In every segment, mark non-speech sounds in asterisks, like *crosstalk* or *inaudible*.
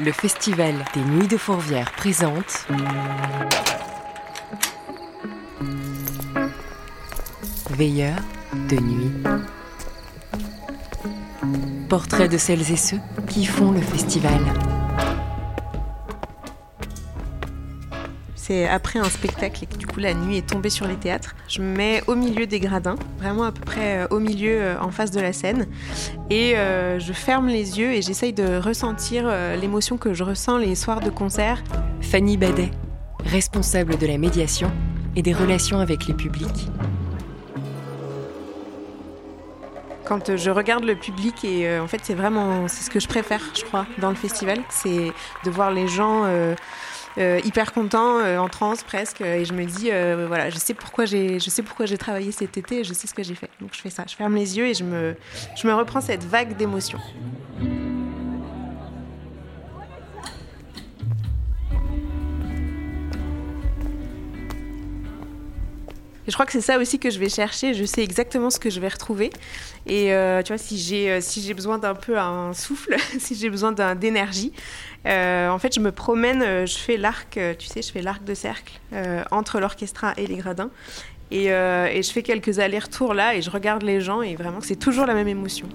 Le Festival des Nuits de Fourvière présente Veilleur de nuit. Portrait de celles et ceux qui font le festival. C'est après un spectacle et que du coup la nuit est tombée sur les théâtres. Je me mets au milieu des gradins, vraiment à peu près euh, au milieu euh, en face de la scène. Et euh, je ferme les yeux et j'essaye de ressentir l'émotion que je ressens les soirs de concert. Fanny Badet, responsable de la médiation et des relations avec les publics. quand je regarde le public et en fait c'est vraiment c'est ce que je préfère je crois dans le festival c'est de voir les gens euh, hyper content, euh, en transe presque, et je me dis euh, voilà, je sais pourquoi j'ai, je sais pourquoi j'ai travaillé cet été, et je sais ce que j'ai fait. Donc je fais ça, je ferme les yeux et je me, je me reprends cette vague d'émotions. Je crois que c'est ça aussi que je vais chercher. Je sais exactement ce que je vais retrouver. Et euh, tu vois, si j'ai euh, si j'ai besoin d'un peu un souffle, *laughs* si j'ai besoin d'énergie, euh, en fait, je me promène, je fais l'arc, tu sais, je fais l'arc de cercle entre l'orchestra et les gradins. Et, et je fais quelques allers-retours là et je regarde les gens et vraiment, c'est toujours la même émotion.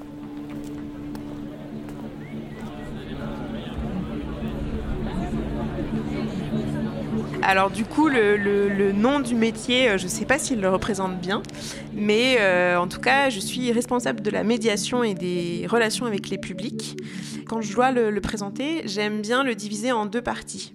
Alors du coup, le, nom du métier, euh, je ne sais pas s'il le représente bien, mais euh, en tout cas, je suis responsable de la médiation et des relations avec les publics. Quand je dois le présenter, j'aime bien le diviser en deux parties.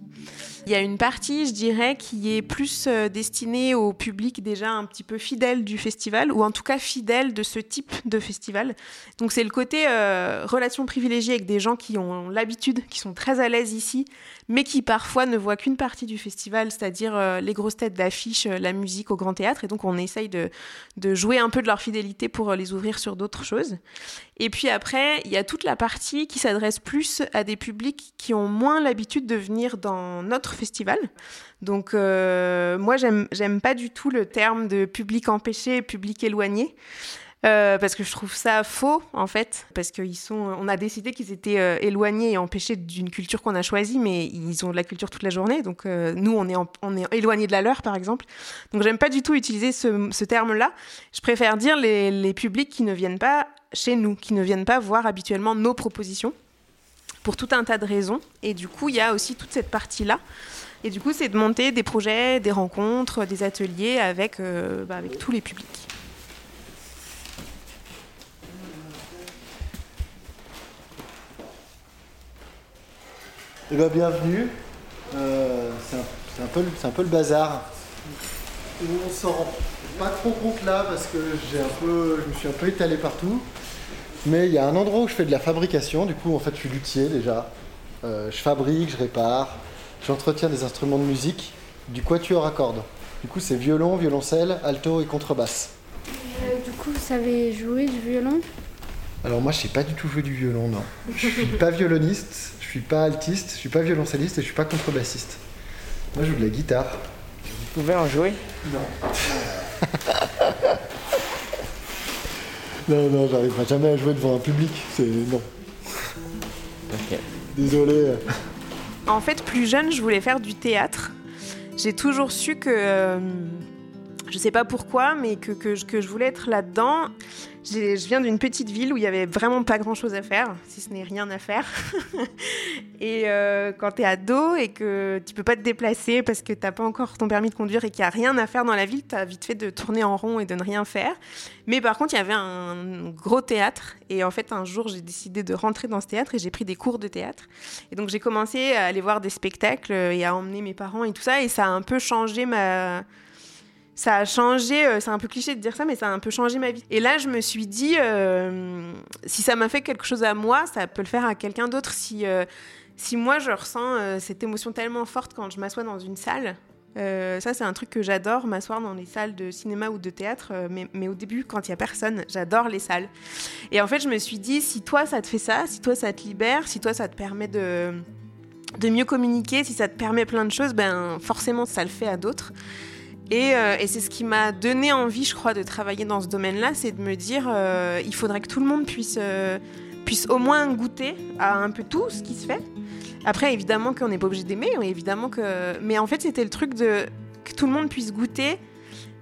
Il y a une partie, je dirais, qui est plus euh, destinée au public déjà un petit peu fidèle du festival, ou en tout cas fidèle de ce type de festival. Donc c'est le côté euh, relation privilégiée avec des gens qui ont l'habitude, qui sont très à l'aise ici, mais qui parfois ne voient qu'une partie du festival, c'est-à-dire euh, les grosses têtes d'affiches, la musique au grand théâtre, et donc on essaye de, de jouer un peu de leur fidélité pour les ouvrir sur d'autres choses. Et puis après, il y a toute la partie qui s'adresse plus à des publics qui ont moins l'habitude de venir dans notre festival. Donc euh, moi, j'aime pas du tout le terme de public empêché, public éloigné. Euh, parce que je trouve ça faux en fait, parce qu'ils sont, on a décidé qu'ils étaient euh, éloignés et empêchés d'une culture qu'on a choisie, mais ils ont de la culture toute la journée, donc nous on est, on est éloignés de la leur par exemple. Donc j'aime pas du tout utiliser ce, terme-là. Je préfère dire les, les publics qui ne viennent pas chez nous, qui ne viennent pas voir habituellement nos propositions pour tout un tas de raisons. Et du coup, il y a aussi toute cette partie-là. Et du coup, c'est de monter des projets, des rencontres, des ateliers avec, euh, bah, avec tous les publics. Eh bien, bienvenue. Euh, c'est un, un, un, peu le bazar. On s'en rend pas trop compte là parce que j'ai un peu, je me suis un peu étalé partout. Mais il y a un endroit où je fais de la fabrication. Du coup, en fait, je suis luthier déjà. Euh, je fabrique, je répare, j'entretiens des instruments de musique, du quatuor à cordes. Du coup, c'est violon, violoncelle, alto et contrebasse. Euh, du coup, vous savez jouer du violon? Alors moi, je sais pas du tout jouer du violon, non. Je suis pas violoniste, suis pas altiste, je suis pas violoncelliste et je suis pas contrebassiste. Moi, je joue de la guitare. Vous pouvez en jouer? Non. non, non, j'arriverai jamais à jouer devant un public. C'est non. Ok. Désolé. En fait, plus jeune, je voulais faire du théâtre. J'ai toujours su que, euh, je sais pas pourquoi, mais que, que, que je voulais être là-dedans. Je viens d'une petite ville où il y avait vraiment pas grand chose à faire, si ce n'est rien à faire. *laughs* et euh, quand tu es ado et que tu peux pas te déplacer parce que t'as pas encore ton permis de conduire et qu'il n'y a rien à faire dans la ville, tu as vite fait de tourner en rond et de ne rien faire. Mais par contre, il y avait un gros théâtre. Et en fait, un jour, j'ai décidé de rentrer dans ce théâtre et j'ai pris des cours de théâtre. Et donc, j'ai commencé à aller voir des spectacles et à emmener mes parents et tout ça. Et ça a un peu changé ma ça a changé, euh, c'est un peu cliché de dire ça, mais ça a un peu changé ma vie. Et là, je me suis dit, euh, si ça m'a fait quelque chose à moi, ça peut le faire à quelqu'un d'autre. Si, euh, si moi, je ressens cette émotion tellement forte quand je m'assois dans une salle, ça, c'est un truc que j'adore, m'asseoir dans les salles de cinéma ou de théâtre, mais, mais, au début, quand il n'y a personne, j'adore les salles. Et en fait, je me suis dit, si toi, ça te fait ça, si toi, ça te libère, si toi, ça te permet de, de mieux communiquer, si ça te permet plein de choses, ben forcément, ça le fait à d'autres. Euh, et, c'est ce qui m'a donné envie, je crois, de travailler dans ce domaine-là, c'est de me dire, euh, il faudrait que tout le monde puisse, euh, puisse au moins goûter à un peu tout ce qui se fait, Après, évidemment qu'on n'est pas obligé d'aimer, évidemment que. Mais en fait, c'était le truc de que tout le monde puisse goûter,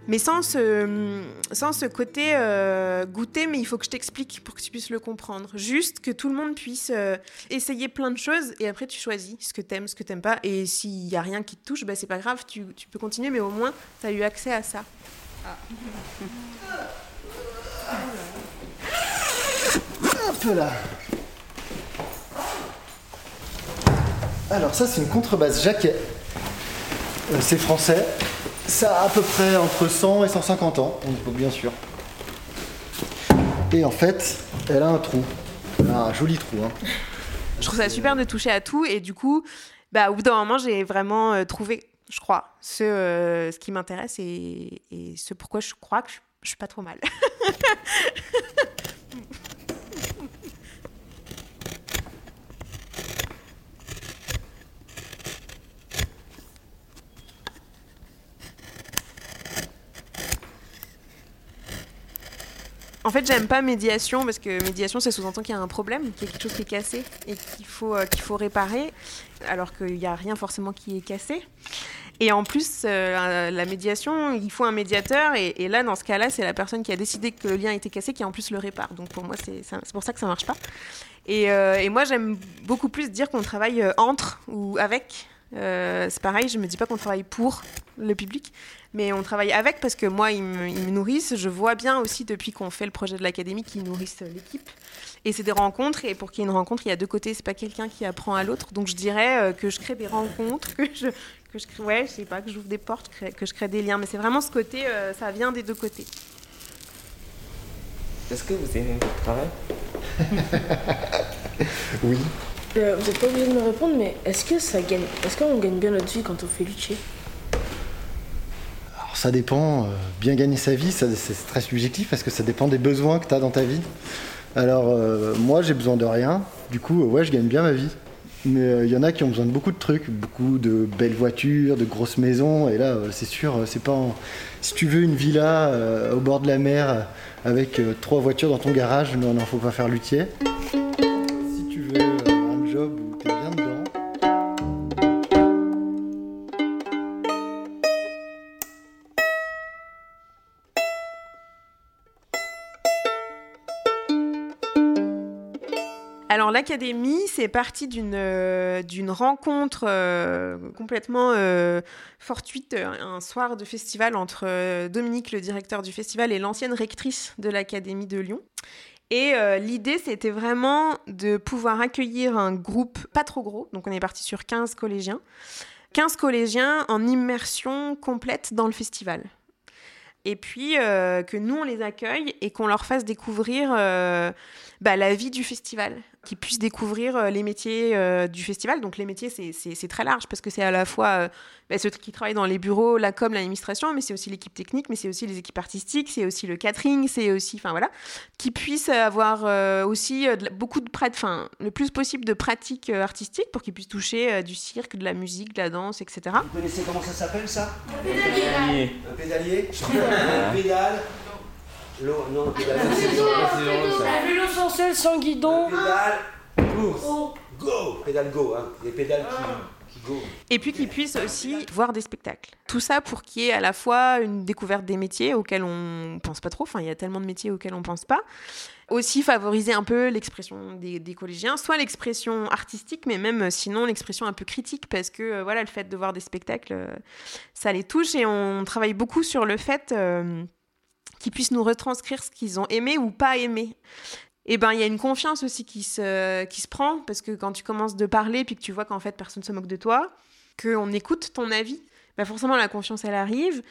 mais sans ce, sans ce côté euh, goûter, mais il faut que je t'explique pour que tu puisses le comprendre. Juste que tout le monde puisse euh, essayer plein de choses et après tu choisis ce que t'aimes, ce que t'aimes pas. Et s'il y a rien qui te touche, bah, c'est pas grave, tu, tu peux continuer, mais au moins tu as eu accès à ça. Un peu là. Alors ça c'est une contrebasse jaquet. Euh, c'est français. Ça a à peu près entre 100 et 150 ans, on bien sûr. Et en fait, elle a un trou. Elle a un joli trou. Hein. Je trouve ça super de toucher à tout et du coup, bah, au bout d'un moment, j'ai vraiment euh, trouvé, je crois, ce, euh, qui m'intéresse et, et, ce pourquoi je crois que je, je suis pas trop mal. *laughs* En fait, j'aime pas médiation parce que médiation, ça sous-entend qu'il y a un problème, qu'il y a quelque chose qui est cassé et qu'il faut, euh, qu'il faut réparer, alors qu'il n'y a rien forcément qui est cassé. Et en plus, euh, la médiation, il faut un médiateur, et, là, dans ce cas-là, c'est la personne qui a décidé que le lien était cassé qui en plus le répare. Donc pour moi, c'est, c'est pour ça que ça marche pas. Euh, et moi, j'aime beaucoup plus dire qu'on travaille entre ou avec. C'est pareil, je me dis pas qu'on travaille pour le public, mais on travaille avec parce que moi, ils me, nourrissent. Je vois bien aussi depuis qu'on fait le projet de l'académie qu'ils nourrissent l'équipe. Et c'est des rencontres. Et pour qu'il y ait une rencontre, il y a deux côtés. C'est pas quelqu'un qui apprend à l'autre. Donc je dirais euh, que je crée des rencontres, que je, que je crée, ouais, je sais pas, que j'ouvre des portes, que je crée des liens. Mais c'est vraiment ce côté, euh, ça vient des deux côtés. Est-ce que vous aimez votre travail? *laughs* Oui. Vous n'êtes pas obligé de me répondre, mais est-ce que ça gagne, est-ce qu'on gagne bien notre vie quand on fait lutter ça dépend. Euh, bien gagner sa vie, c'est très subjectif parce que ça dépend des besoins que tu as dans ta vie. Alors, euh, moi, j'ai besoin de rien. Du coup, ouais, je gagne bien ma vie. Mais il euh, y en a qui ont besoin de beaucoup de trucs, beaucoup de belles voitures, de grosses maisons. Et là, c'est sûr, c'est pas. Si tu veux une villa au bord de la mer avec trois voitures dans ton garage, non, non, faut pas faire luthier. L'académie, c'est parti d'une euh, rencontre euh, complètement euh, fortuite un soir de festival entre Dominique, le directeur du festival, et l'ancienne rectrice de l'académie de Lyon. Et l'idée, c'était vraiment de pouvoir accueillir un groupe pas trop gros, donc on est parti sur 15 collégiens, 15 collégiens en immersion complète dans le festival. Et puis que nous on les accueille et qu'on leur fasse découvrir bah, la vie du festival qui puissent découvrir euh, les métiers euh, du festival. Donc les métiers, c'est très large parce que c'est à la fois euh, bah, ceux qui travaillent dans les bureaux, la com, l'administration, mais c'est aussi l'équipe technique, mais c'est aussi les équipes artistiques, c'est aussi le catering, c'est aussi, enfin voilà, qui puissent avoir aussi beaucoup de enfin le plus possible de pratiques artistiques pour qu'ils puissent toucher du cirque, de la musique, de la danse, etc. Vous connaissez comment ça s'appelle ça? Un pédalier. Un pédalier. Un pédale. L'eau, non, pédale. Un vélo sans selle, sans guidon. Pédale, course, go. Pédale go, hein. Des pédales qui, go. Et puis qu'ils puissent aussi voir des spectacles. Tout ça pour qu'il y ait à la fois une découverte des métiers auxquels on pense pas trop. Enfin, il y a tellement de métiers auxquels on pense pas. Aussi favoriser un peu l'expression des, des, collégiens, soit l'expression artistique, mais même sinon l'expression un peu critique, parce que euh, voilà, le fait de voir des spectacles, euh, ça les touche. Et on travaille beaucoup sur le fait euh, qu'ils puissent nous retranscrire ce qu'ils ont aimé ou pas aimé. Et eh ben il y a une confiance aussi qui se, qui se prend parce que quand tu commences de parler puis que tu vois qu'en fait personne se moque de toi, qu'on écoute ton avis, ben forcément la confiance elle arrive.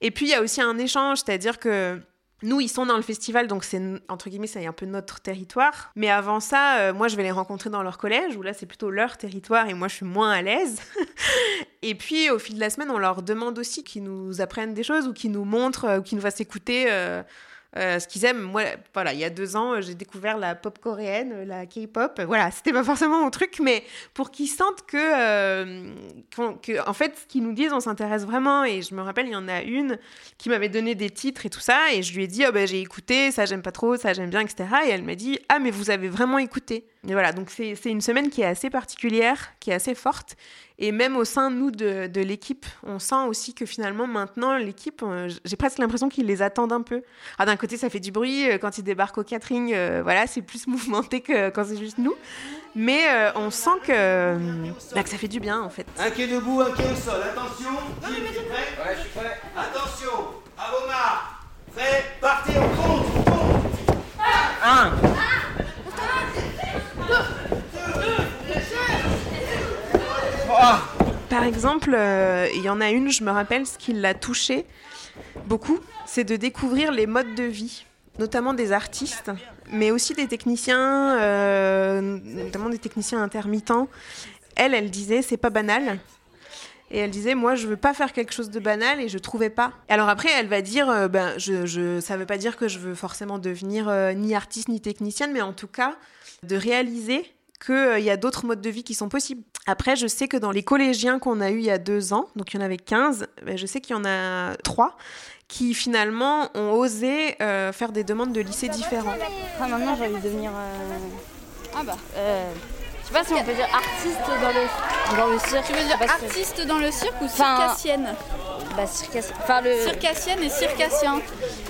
Et puis il y a aussi un échange, c'est-à-dire que nous, ils sont dans le festival, donc c'est entre guillemets, c'est un peu notre territoire. Mais avant ça, euh, moi, je vais les rencontrer dans leur collège, où là, c'est plutôt leur territoire et moi, je suis moins à l'aise. *laughs* et puis, au fil de la semaine, on leur demande aussi qu'ils nous apprennent des choses ou qu'ils nous montrent, euh, ou qu'ils nous fassent écouter. Euh, euh, ce qu'ils aiment. Moi, voilà, il y a deux ans, j'ai découvert la pop coréenne, la K-pop. Voilà, c'était pas forcément mon truc, mais pour qu'ils sentent que, en fait, ce qu'ils nous disent, on s'intéresse vraiment. Et je me rappelle, il y en a une qui m'avait donné des titres et tout ça, et je lui ai dit, oh, ben, j'ai écouté, ça j'aime pas trop, ça j'aime bien, etc. Et elle m'a dit, ah, mais vous avez vraiment écouté. Et voilà, donc c'est c'est une semaine qui est assez particulière, qui est assez forte. Et même au sein, nous, de, de l'équipe, on sent aussi que finalement, maintenant, l'équipe, euh, j'ai presque l'impression qu'ils les attendent un peu. Ah, d'un côté, ça fait du bruit. euh, Quand ils débarquent au catering, euh, voilà, c'est plus *laughs* mouvementé que quand c'est juste nous. Mais euh, on sent que, bah, que ça fait du bien, en fait. Un qui est debout, un qui est au sol. Attention. Tu es prêt? Ouais, je suis prêt. Attention. À vos marques. Prêt Partez, on compte. On compte. Un Par exemple, euh, il y en a une, je me rappelle, ce qui l'a touchée beaucoup, c'est de découvrir les modes de vie, notamment des artistes, mais aussi des techniciens, euh, notamment des techniciens intermittents. Elle, elle disait, c'est pas banal. Et elle disait, moi, je veux pas faire quelque chose de banal et je trouvais pas. Alors après, elle va dire, euh, ben, je, je, ça veut pas dire que je veux forcément devenir euh, ni artiste ni technicienne, mais en tout cas, de réaliser qu'il y a d'autres modes de vie qui sont possibles. Après, je sais que dans les collégiens qu'on a eu il y a deux ans, donc il y en avait 15, ben, je sais qu'il y en a trois qui finalement ont osé euh, faire des demandes de lycées différents. Enfin, maintenant, j'ai envie de devenir. euh, Ah bah. je sais pas si on peut dire artiste dans le, dans le cirque. Tu veux dire artiste dans le cirque ou Enfin, circassienne? Bah, circassien. Enfin, le. Circassienne et circassien.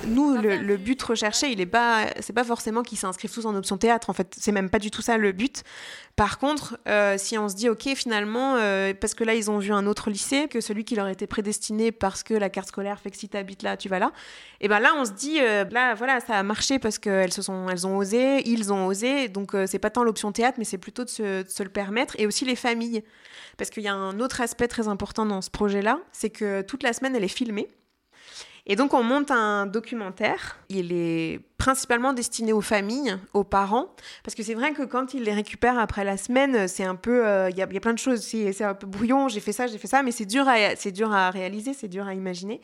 Nous, le, le but recherché, il est pas, c'est pas forcément qu'ils s'inscrivent tous en option théâtre. En fait, c'est même pas du tout ça le but. Par contre, euh, si on se dit, ok, finalement, euh, parce que là, ils ont vu un autre lycée que celui qui leur était prédestiné parce que la carte scolaire fait que si t'habites là, tu vas là. Et ben là, on se dit, euh, là, voilà, ça a marché parce qu'elles sont, elles ont osé, ils ont osé. Donc, c'est pas tant l'option théâtre, mais c'est plutôt de se, de se le permettre. Et aussi les familles. Parce qu'il y a un autre aspect très important dans ce projet-là, c'est que toute la semaine, elle est filmée. Et donc, on monte un documentaire. Il est principalement destiné aux familles, aux parents, parce que c'est vrai que quand ils les récupèrent après la semaine, c'est un peu, euh, il y, a, plein de choses. C'est un peu brouillon. J'ai fait ça, j'ai fait ça, mais c'est dur à, c'est dur à réaliser, c'est dur à imaginer.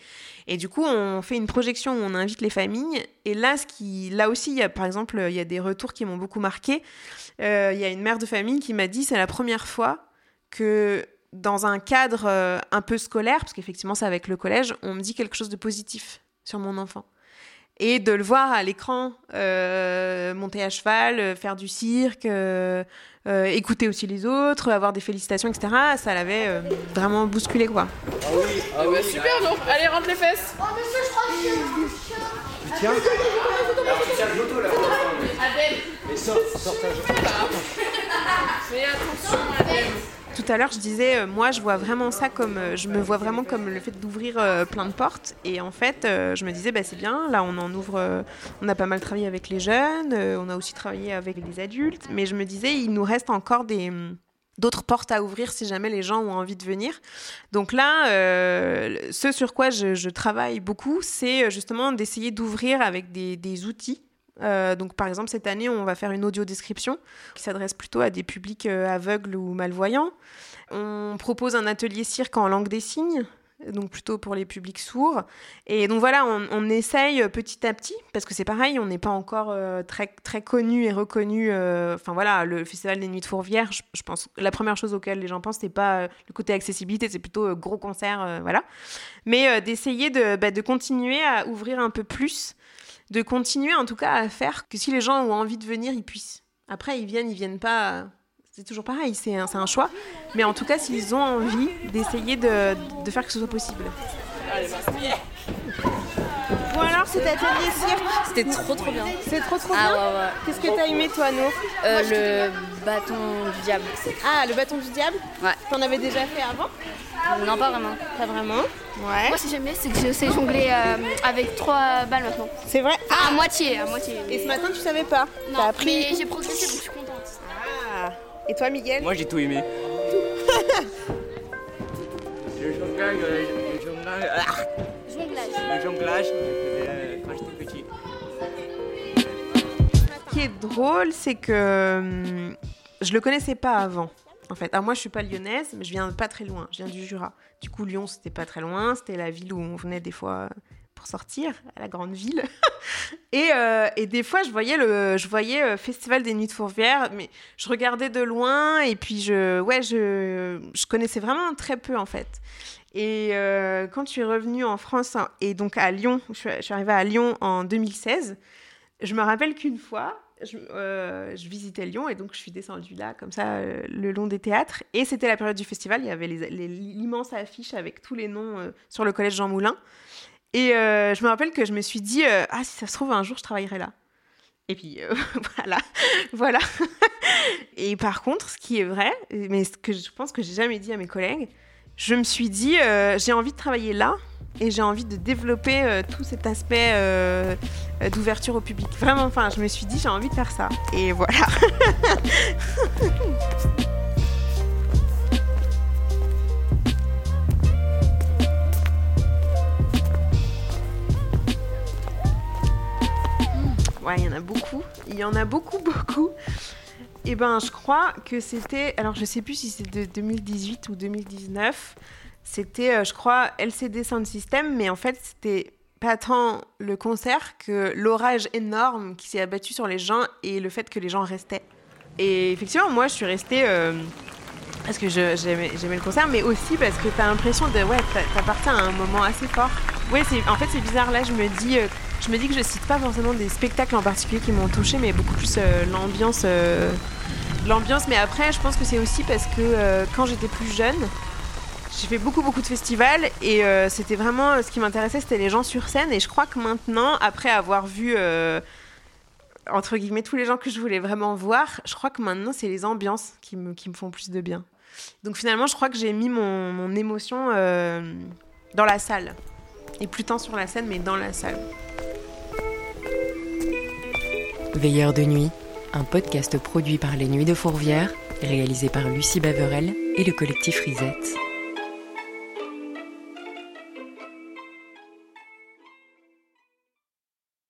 Et du coup, on fait une projection où on invite les familles. Et là, ce qui, là aussi, y a, par exemple, il y a des retours qui m'ont beaucoup marqué. Euh, Il y a une mère de famille qui m'a dit, c'est la première fois que dans un cadre euh, un peu scolaire, parce qu'effectivement c'est avec le collège, on me dit quelque chose de positif sur mon enfant. Et de le voir à l'écran euh, monter à cheval, euh, faire du cirque, euh, euh, écouter aussi les autres, avoir des félicitations, etc., ça l'avait euh, vraiment bousculé, quoi. Ah oui. Ah oui. Super, donc, allez, rentre les fesses. Tu tiens Alors tu tiens le là l'instant. Mais sors, sors ta Fais attention, Adèle. Tout à l'heure, je disais, euh, moi, je vois vraiment ça comme, euh, je me vois vraiment comme le fait d'ouvrir euh, plein de portes. Et en fait, je me disais, bah, c'est bien. Là, on en ouvre. on a pas mal travaillé avec les jeunes. on a aussi travaillé avec les adultes. Mais je me disais, il nous reste encore des hum, d'autres portes à ouvrir si jamais les gens ont envie de venir. Donc là, ce sur quoi je, travaille beaucoup, c'est justement d'essayer d'ouvrir avec des outils. Euh, donc par exemple cette année on va faire une audio description qui s'adresse plutôt à des publics euh, aveugles ou malvoyants. On propose un atelier cirque en langue des signes, donc plutôt pour les publics sourds. Et donc voilà, on, essaye petit à petit, parce que c'est pareil, on n'est pas encore euh, très, connu et reconnu. Enfin voilà, le Festival des Nuits de Fourvière, je, pense, la première chose auquel les gens pensent, c'est pas le côté accessibilité, c'est plutôt gros concert, voilà. Mais d'essayer de, bah, de continuer à ouvrir un peu plus, de continuer en tout cas à faire que si les gens ont envie de venir, ils puissent. Après, ils viennent, ils viennent pas. C'est toujours pareil, c'est un, choix. Mais en tout cas, s'ils ont envie d'essayer de, de faire que ce soit possible. Bon alors, cet atelier cirque, C'était trop trop bien. c'est trop trop Ah bien. ouais, ouais. Qu'est-ce que t'as aimé toi, Nour Euh, le bâton du diable. Ah, le bâton du diable Ouais. T'en avais déjà fait avant Non, pas vraiment. Pas vraiment Ouais. Moi, ce que j'aime bien, c'est que je sais jongler euh, avec trois balles maintenant. C'est vrai Ah, à moitié, à moitié. Et ce matin, tu savais pas non, T'as appris mais j'ai progressé, donc je suis contente. Ah. Et toi, Miguel Moi j'ai tout aimé. *laughs* le jonglage, euh, le jonglage, ah, Jonglage. le jonglage, euh, quand j'étais petit. Ce qui est drôle, c'est que hum, je le connaissais pas avant. En fait, alors moi je suis pas lyonnaise, mais je viens pas très loin. Je viens du Jura. Du coup, Lyon c'était pas très loin. C'était la ville où on venait des fois pour sortir, à la grande ville. *laughs* et, euh, et des fois, je voyais le, je voyais euh, Festival des Nuits de Fourvière, mais je regardais de loin et puis je, ouais, je, je connaissais vraiment très peu en fait. Et euh, quand je suis revenue en France hein, et donc à Lyon, je suis arrivée à Lyon en 2016. Je me rappelle qu'une fois, je, euh, je visitais Lyon et donc je suis descendue là, comme ça, euh, le long des théâtres. Et c'était la période du festival. Il y avait l'immense affiche avec tous les noms euh, sur le collège Jean Moulin. Et je me rappelle que je me suis dit, ah, si ça se trouve, un jour, je travaillerai là. Et puis, *laughs* voilà. voilà. *laughs* et par contre, ce qui est vrai, mais ce que je pense que j'ai jamais dit à mes collègues, je me suis dit, j'ai envie de travailler là et j'ai envie de développer euh, tout cet aspect euh, euh, d'ouverture au public. Vraiment, enfin, je me suis dit, j'ai envie de faire ça. Et voilà. *laughs* Ouais, il y en a beaucoup. Il y en a beaucoup, beaucoup. Et ben, je crois que c'était. Alors, je sais plus si c'est de 2018 ou 2019. C'était, euh, je crois, LCD Sound System, mais en fait, c'était pas tant le concert que l'orage énorme qui s'est abattu sur les gens et le fait que les gens restaient. Et effectivement, moi, je suis restée euh, parce que j'aimais le concert, mais aussi parce que t'as l'impression de. Ouais, t'a- t'appartiens à un moment assez fort. Ouais, en fait, c'est bizarre. Là, je me dis. euh, je me dis que je cite pas forcément des spectacles en particulier qui m'ont touché, mais beaucoup plus euh, l'ambiance. l'ambiance. Mais après, je pense que c'est aussi parce que quand j'étais plus jeune, j'ai fait beaucoup beaucoup de festivals et euh, c'était vraiment ce qui m'intéressait, c'était les gens sur scène. Et je crois que maintenant, après avoir vu euh, entre guillemets tous les gens que je voulais vraiment voir, je crois que maintenant c'est les ambiances qui me, qui me font plus de bien. Donc finalement, je crois que j'ai mis mon, mon émotion euh, dans la salle et plus tant sur la scène, mais dans la salle. Veilleur de nuit, un podcast produit par les Nuits de Fourvière, réalisé par Lucie Baverel et le collectif Risette.